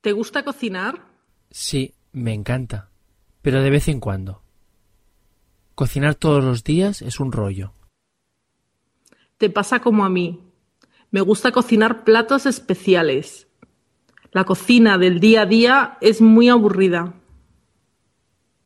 ¿Te gusta cocinar? Sí, me encanta, pero de vez en cuando. Cocinar todos los días es un rollo. Te pasa como a mí. Me gusta cocinar platos especiales. La cocina del día a día es muy aburrida.